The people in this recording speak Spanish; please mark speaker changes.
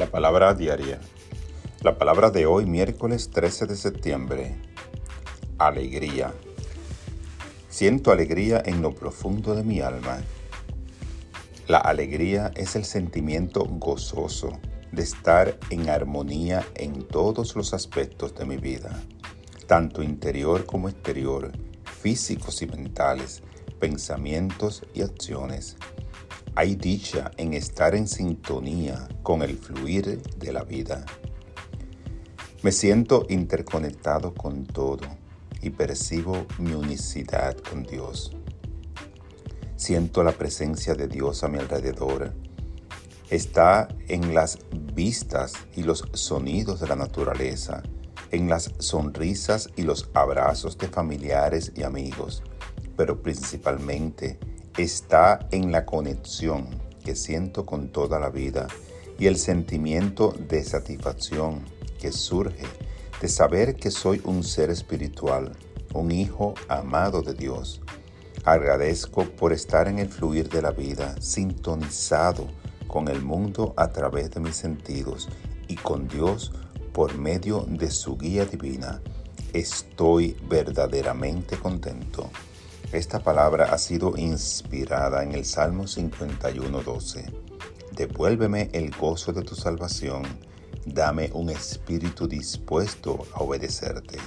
Speaker 1: La palabra diaria. La palabra de hoy, miércoles 13 de septiembre. Alegría. Siento alegría en lo profundo de mi alma. La alegría es el sentimiento gozoso de estar en armonía en todos los aspectos de mi vida, tanto interior como exterior, físicos y mentales, pensamientos y acciones. Hay dicha en estar en sintonía con el fluir de la vida. Me siento interconectado con todo y percibo mi unicidad con Dios. Siento la presencia de Dios a mi alrededor. Está en las vistas y los sonidos de la naturaleza, en las sonrisas y los abrazos de familiares y amigos, pero principalmente está en la conexión que siento con toda la vida y el sentimiento de satisfacción que surge de saber que soy un ser espiritual, un hijo amado de Dios. Agradezco por estar en el fluir de la vida, sintonizado con el mundo a través de mis sentidos y con Dios por medio de su guía divina. Estoy verdaderamente contento. Esta palabra ha sido inspirada en el Salmo 51.12. Devuélveme el gozo de tu salvación, dame un espíritu dispuesto a obedecerte.